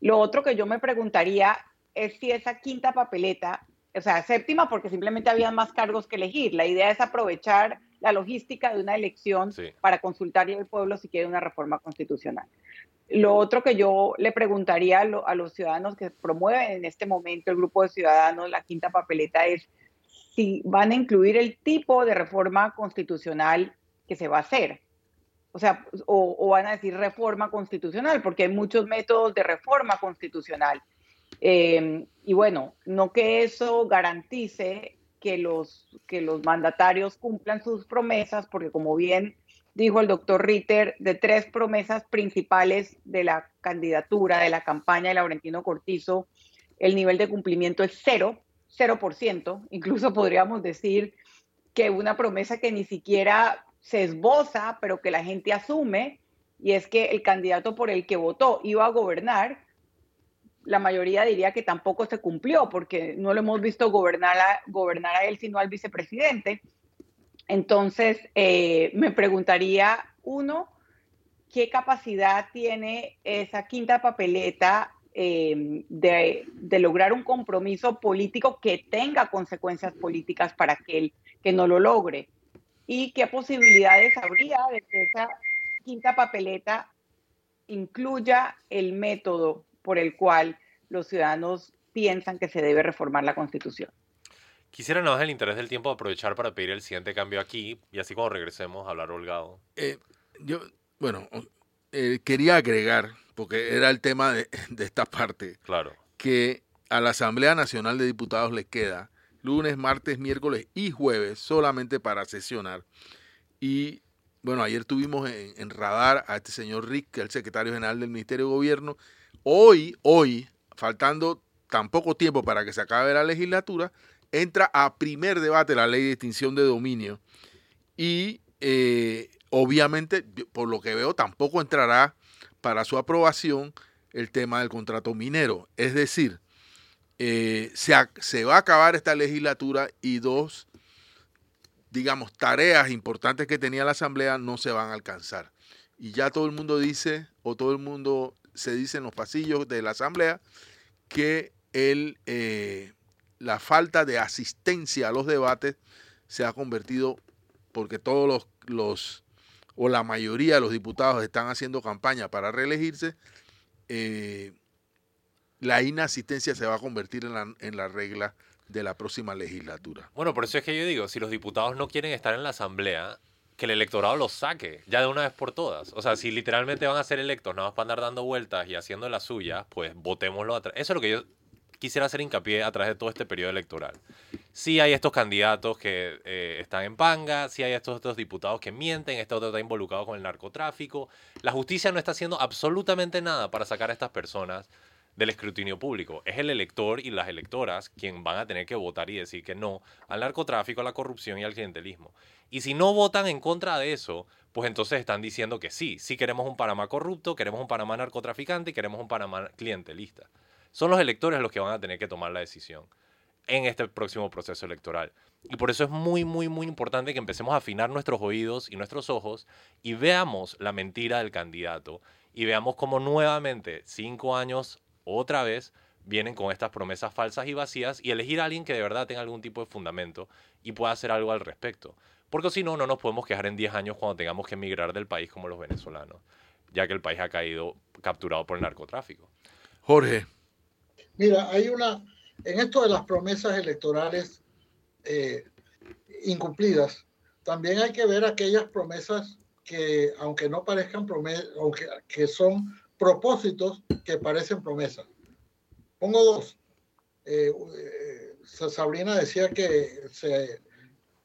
Lo otro que yo me preguntaría es si esa quinta papeleta, o sea, séptima porque simplemente había más cargos que elegir, la idea es aprovechar la logística de una elección para consultar al pueblo si quiere una reforma constitucional. Lo otro que yo le preguntaría a, los ciudadanos que promueven en este momento el grupo de ciudadanos la quinta papeleta es si van a incluir el tipo de reforma constitucional que se va a hacer. O sea, o, van a decir reforma constitucional, porque hay muchos métodos de reforma constitucional. Eh, y bueno, no que eso garantice que los, que los mandatarios cumplan sus promesas, porque como bien dijo el doctor Ritter, de tres promesas principales de la candidatura, de la campaña de Laurentino Cortizo, el nivel de cumplimiento es cero, cero por ciento. Incluso podríamos decir que una promesa que ni siquiera se esboza, pero que la gente asume, y es que el candidato por el que votó iba a gobernar, la mayoría diría que tampoco se cumplió, porque no lo hemos visto gobernar a, gobernar a él, sino al vicepresidente. Entonces, eh, me preguntaría, uno, ¿qué capacidad tiene esa quinta papeleta eh, de, lograr un compromiso político que tenga consecuencias políticas para aquel que no lo logre? ¿Y qué posibilidades habría de que esa quinta papeleta incluya el método por el cual los ciudadanos piensan que se debe reformar la Constitución? Quisiera nada más el interés del tiempo aprovechar para pedir el siguiente cambio aquí y así cuando regresemos a hablar holgado. Eh, yo, bueno, eh, quería agregar, porque era el tema *laughs* de, esta parte, claro. que a la Asamblea Nacional de Diputados le queda lunes, martes, miércoles y jueves solamente para sesionar. Y bueno, ayer tuvimos en, en, radar a este señor Rick, que es el secretario general del Ministerio de Gobierno. Hoy, hoy, faltando tan poco tiempo para que se acabe la legislatura, entra a primer debate la ley de extinción de dominio y eh, obviamente, por lo que veo, tampoco entrará para su aprobación el tema del contrato minero. Es decir, eh, se, se, va a acabar esta legislatura y dos, digamos, tareas importantes que tenía la Asamblea no se van a alcanzar. Y ya todo el mundo dice, o todo el mundo se dice en los pasillos de la Asamblea, que el, eh, la falta de asistencia a los debates se ha convertido, porque todos los, los o la mayoría de los diputados están haciendo campaña para reelegirse, eh, la inasistencia se va a convertir en la, en la regla de la próxima legislatura. Bueno, por eso es que yo digo, si los diputados no quieren estar en la asamblea, que el electorado los saque, ya de una vez por todas. O sea, si literalmente van a ser electos nada más para andar dando vueltas y haciendo las suyas, pues votémoslo atrás. Eso es lo que yo quisiera hacer hincapié a través de todo este periodo electoral. Sí hay estos candidatos que eh, están en panga, sí hay estos, estos diputados que mienten, este otro está involucrado con el narcotráfico. La justicia no está haciendo absolutamente nada para sacar a estas personas del escrutinio público. Es el elector y las electoras quien van a tener que votar y decir que no al narcotráfico, a la corrupción y al clientelismo. Y si no votan en contra de eso, pues entonces están diciendo que sí, sí queremos un Panamá corrupto, queremos un Panamá narcotraficante y queremos un Panamá clientelista son los electores los que van a tener que tomar la decisión en este próximo proceso electoral. Y por eso es muy, muy, muy importante que empecemos a afinar nuestros oídos y nuestros ojos y veamos la mentira del candidato y veamos cómo nuevamente, cinco años otra vez, vienen con estas promesas falsas y vacías y elegir a alguien que de verdad tenga algún tipo de fundamento y pueda hacer algo al respecto. Porque si no, no nos podemos quejar en 10 años cuando tengamos que emigrar del país como los venezolanos, ya que el país ha caído capturado por el narcotráfico. Jorge, Mira, hay una, en esto de las promesas electorales eh, incumplidas, también hay que ver aquellas promesas que, aunque no parezcan promesas, aunque que son propósitos que parecen promesas. Pongo dos. Eh, eh, Sabrina decía que se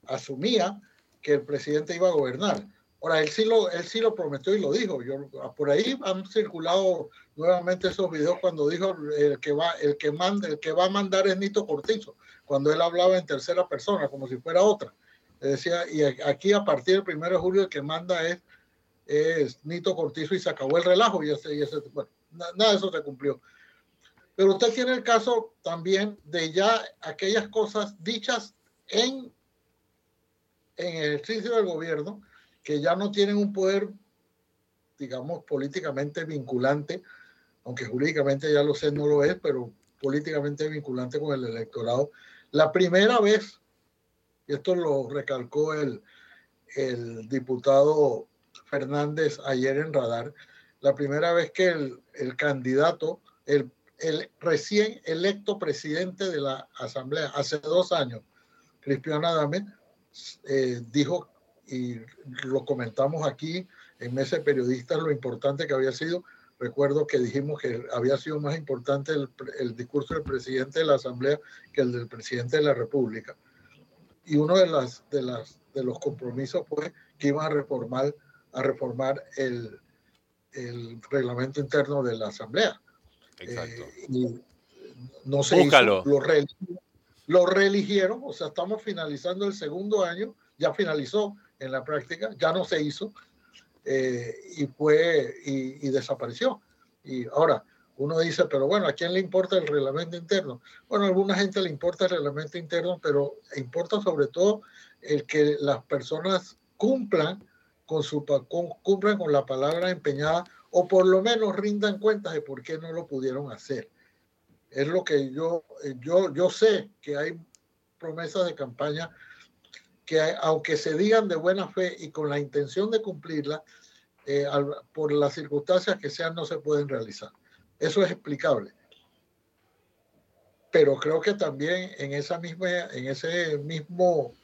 asumía que el presidente iba a gobernar. Ahora, él sí, lo, él sí lo prometió y lo dijo. Yo, por ahí han circulado nuevamente esos videos cuando dijo el que va, el que manda, el que va a mandar es Nito Cortizo, cuando él hablaba en tercera persona, como si fuera otra. decía, y aquí a partir del primero de julio el que manda es, es Nito Cortizo y se acabó el relajo y ese, y ese bueno, nada de eso se cumplió. Pero usted tiene el caso también de ya aquellas cosas dichas en, en el ejercicio del gobierno que ya no tienen un poder, digamos, políticamente vinculante, aunque jurídicamente ya lo sé, no lo es, pero políticamente vinculante con el electorado. La primera vez, y esto lo recalcó el, el diputado Fernández ayer en Radar, la primera vez que el, el candidato, el, el, recién electo presidente de la Asamblea, hace dos años, Cristian Adame, eh, dijo, y lo comentamos aquí en Mesa Periodistas, lo importante que había sido. Recuerdo que dijimos que había sido más importante el, el discurso del presidente de la Asamblea que el del presidente de la República. Y uno de, las, de, las, de los compromisos fue que iban a reformar, a reformar el, el reglamento interno de la Asamblea. Exacto. Eh, y no se hizo, lo, re, lo reeligieron, o sea, estamos finalizando el segundo año, ya finalizó en la práctica, ya no se hizo eh, y fue y, y, desapareció. Y ahora uno dice, pero bueno, ¿a quién le importa el reglamento interno? Bueno, a alguna gente le importa el reglamento interno, pero importa sobre todo el que las personas cumplan con su cumplan con la palabra empeñada o por lo menos rindan cuentas de por qué no lo pudieron hacer. Es lo que yo, yo, yo sé que hay promesas de campaña que aunque se digan de buena fe y con la intención de cumplirla, eh, por las circunstancias que sean no se pueden realizar. Eso es explicable. Pero creo que también en esa misma, en ese mismo,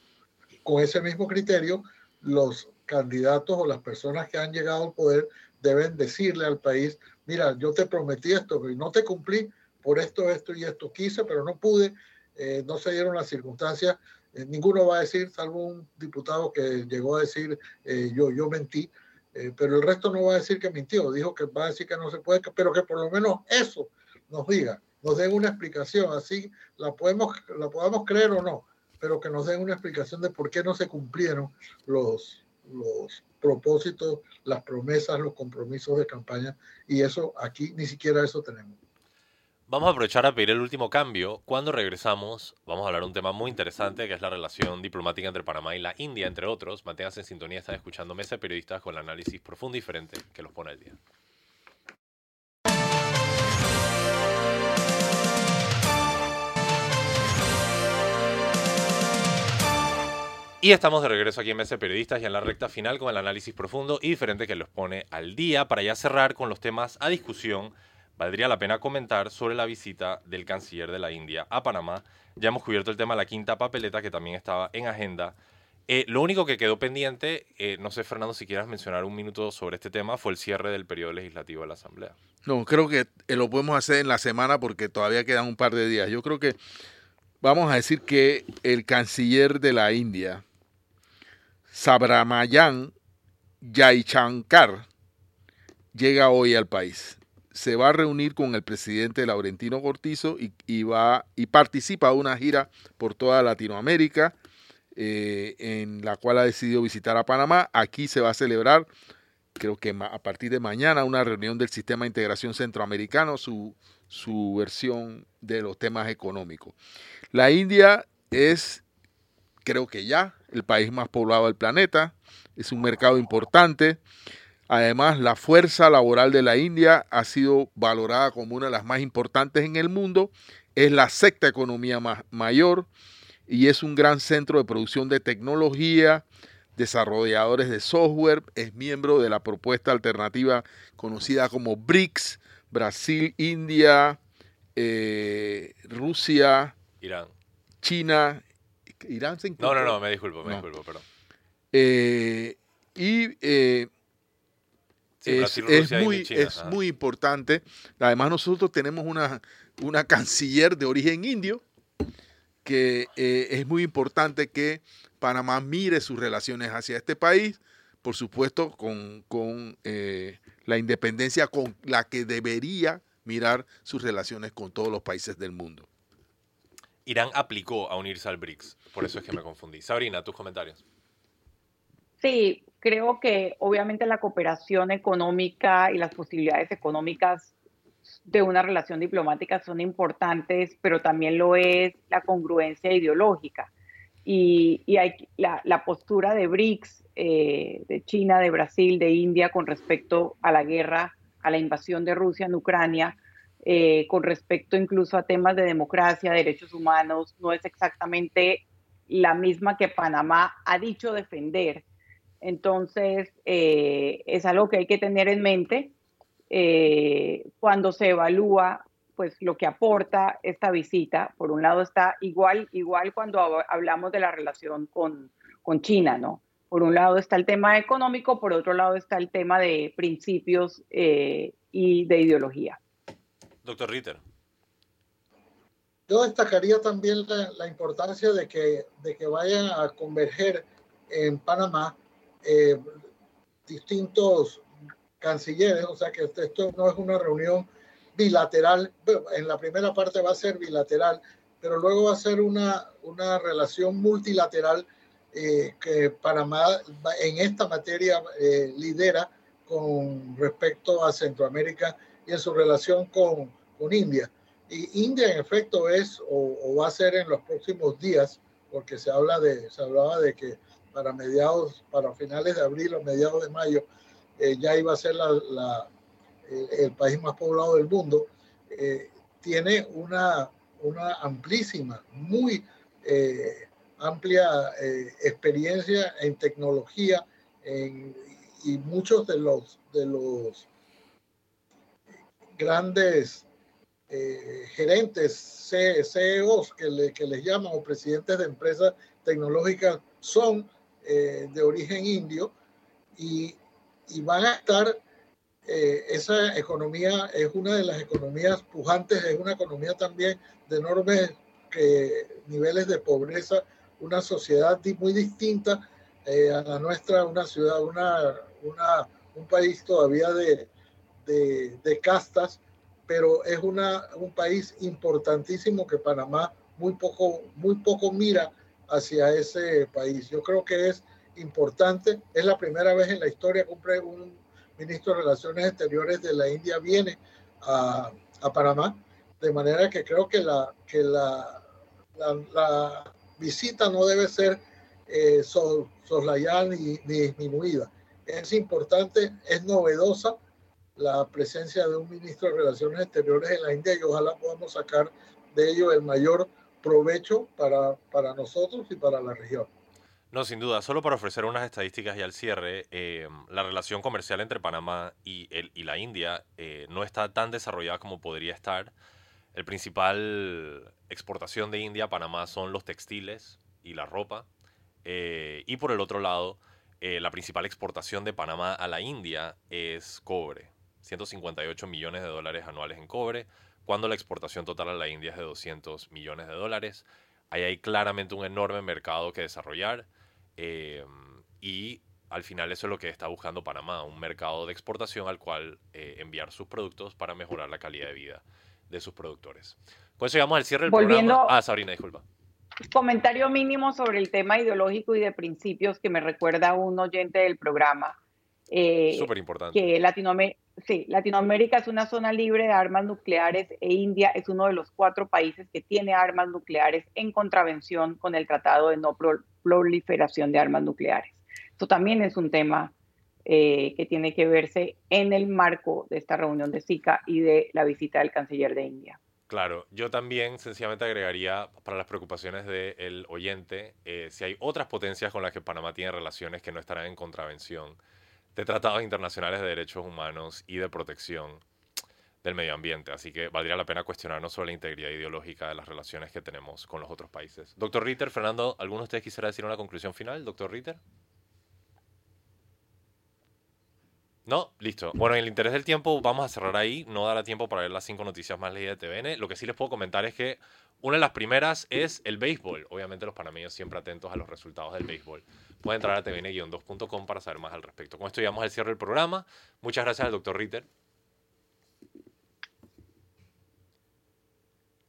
con ese mismo criterio, los candidatos o las personas que han llegado al poder deben decirle al país, mira, yo te prometí esto y no te cumplí por esto, esto y esto. Quise, pero no pude, eh, no se dieron las circunstancias. Eh, ninguno va a decir, salvo un diputado que llegó a decir, eh, yo, yo mentí, eh, pero el resto no va a decir que mintió, dijo que va a decir que no se puede, pero que por lo menos eso nos diga, nos den una explicación, así la podemos, la podamos creer o no, pero que nos den una explicación de por qué no se cumplieron los, los propósitos, las promesas, los compromisos de campaña y eso aquí ni siquiera eso tenemos. Vamos a aprovechar a pedir el último cambio. Cuando regresamos, vamos a hablar de un tema muy interesante que es la relación diplomática entre Panamá y la India, entre otros. Manténganse en sintonía, están escuchando Mesa de Periodistas con el análisis profundo y diferente que los pone al día. Y estamos de regreso aquí en Mesa Periodistas y en la recta final con el análisis profundo y diferente que los pone al día para ya cerrar con los temas a discusión. Valdría la pena comentar sobre la visita del canciller de la India a Panamá. Ya hemos cubierto el tema de la quinta papeleta que también estaba en agenda. Eh, lo único que quedó pendiente, eh, no sé Fernando si quieras mencionar un minuto sobre este tema, fue el cierre del periodo legislativo de la Asamblea. No, creo que lo podemos hacer en la semana porque todavía quedan un par de días. Yo creo que vamos a decir que el canciller de la India, Sabramayan Yaichankar llega hoy al país. Se va a reunir con el presidente Laurentino Cortizo y, y va y participa de una gira por toda Latinoamérica, eh, en la cual ha decidido visitar a Panamá. Aquí se va a celebrar, creo que a partir de mañana, una reunión del Sistema de Integración Centroamericano, su, su versión de los temas económicos. La India es creo que ya, el país más poblado del planeta, es un mercado importante. Además, la fuerza laboral de la India ha sido valorada como una de las más importantes en el mundo. Es la sexta economía más mayor y es un gran centro de producción de tecnología, desarrolladores de software. Es miembro de la propuesta alternativa conocida como BRICS, Brasil, India, eh, Rusia, Irán. China Irán se No, no, no, me disculpo, me no. disculpo, perdón. Eh, y eh, sí, es, es, muy, China, es muy importante. Además, nosotros tenemos una, una canciller de origen indio que eh, es muy importante que Panamá mire sus relaciones hacia este país, por supuesto, con, con eh, la independencia con la que debería mirar sus relaciones con todos los países del mundo. Irán aplicó a unirse al BRICS. Por eso es que me confundí. Sabrina, tus comentarios. Sí, creo que obviamente la cooperación económica y las posibilidades económicas de una relación diplomática son importantes, pero también lo es la congruencia ideológica. Y, y hay la, la, postura de BRICS, eh, de China, de Brasil, de India con respecto a la guerra, a la invasión de Rusia en Ucrania, eh, con respecto incluso a temas de democracia, derechos humanos, no es exactamente la misma que Panamá ha dicho defender. Entonces, eh, es algo que hay que tener en mente eh, cuando se evalúa pues lo que aporta esta visita. Por un lado está igual, igual cuando hablamos de la relación con, con China, ¿no? Por un lado está el tema económico, por otro lado está el tema de principios eh, y de ideología. Doctor Ritter. Yo destacaría también la, importancia de que, de que vayan a converger en Panamá eh, distintos cancilleres, o sea que esto no es una reunión bilateral, en la primera parte va a ser bilateral, pero luego va a ser una, una relación multilateral eh, que Panamá en esta materia eh, lidera con respecto a Centroamérica y en su relación con, con India. Y India en efecto es o, va a ser en los próximos días, porque se habla de, se hablaba de que para mediados, para finales de abril o mediados de mayo, eh, ya iba a ser la, el país más poblado del mundo, eh, tiene una, una amplísima, muy eh, amplia experiencia en tecnología y muchos de los, de los grandes gerentes, CEOs que, le, que les llaman o presidentes de empresas tecnológicas son de origen indio y y van a estar, eh, esa economía es una de las economías pujantes, es una economía también de enormes eh, niveles de pobreza, una sociedad muy distinta eh, a la nuestra, una ciudad, una, una, un país todavía de, de, castas, pero es una, un país importantísimo que Panamá muy poco, muy poco mira hacia ese país. Yo creo que es importante. Es la primera vez en la historia que un, ministro de Relaciones Exteriores de la India viene a, a Panamá, de manera que creo que la, que la, la, visita no debe ser eh, soslayada ni, ni disminuida. Es importante, es novedosa la presencia de un ministro de Relaciones Exteriores en la India y ojalá podamos sacar de ello el mayor provecho para, para nosotros y para la región. No, sin duda. Solo para ofrecer unas estadísticas y al cierre, eh, la relación comercial entre Panamá y, el, y la India eh, no está tan desarrollada como podría estar. El principal exportación de India a Panamá son los textiles y la ropa. Eh, y por el otro lado, la principal exportación de Panamá a la India es cobre. 158 millones de dólares anuales en cobre, cuando la exportación total a la India es de 200 millones de dólares. Ahí hay claramente un enorme mercado que desarrollar. Em, y al final eso es lo que está buscando Panamá, un mercado de exportación al cual eh, enviar sus productos para mejorar la calidad de vida de sus productores. Con eso llegamos al cierre del Volviendo, programa. Ah, Sabrina, disculpa. Comentario mínimo sobre el tema ideológico y de principios que me recuerda un oyente del programa. Eh, Súper importante. Que Latinoamérica, sí, Latinoamérica es una zona libre de armas nucleares e India es uno de los cuatro países que tiene armas nucleares en contravención con el Tratado de No Proliferación de Armas Nucleares. Esto también es un tema eh, que tiene que verse en el marco de esta reunión de SICA y de la visita del canciller de India. Claro, yo también sencillamente agregaría para las preocupaciones del oyente, eh, si hay otras potencias con las que Panamá tiene relaciones que no estarán en contravención de tratados internacionales de derechos humanos y de protección del medio ambiente. Así que valdría la pena cuestionarnos sobre la integridad ideológica de las relaciones que tenemos con los otros países. Doctor Ritter, Fernando, ¿alguno de ustedes quisiera decir una conclusión final? Doctor Ritter. No, listo. Bueno, en el interés del tiempo vamos a cerrar ahí. No dará tiempo para ver las cinco noticias más leídas de TVN. Lo que sí les puedo comentar es que una de las primeras es el béisbol. Obviamente los panameños siempre atentos a los resultados del béisbol. Pueden entrar a tvn-2.com para saber más al respecto. Con esto llegamos al cierre del programa. Muchas gracias al doctor Ritter.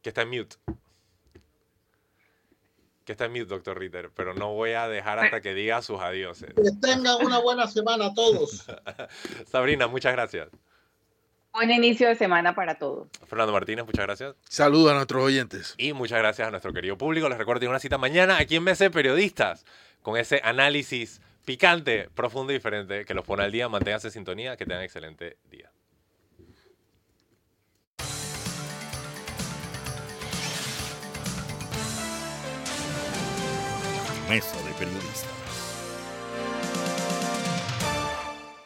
Que está en mute que está en mute, doctor Ritter, pero no voy a dejar hasta que diga sus adioses. Que tengan una buena semana todos. *laughs* Sabrina, muchas gracias. Buen inicio de semana para todos. Fernando Martínez, muchas gracias. Saludos a nuestros oyentes. Y muchas gracias a nuestro querido público. Les recuerdo que una cita mañana aquí en BC Periodistas con ese análisis picante, profundo y diferente que los pone al día. Manténganse en sintonía, que tengan excelente día. Mesa de Periodistas.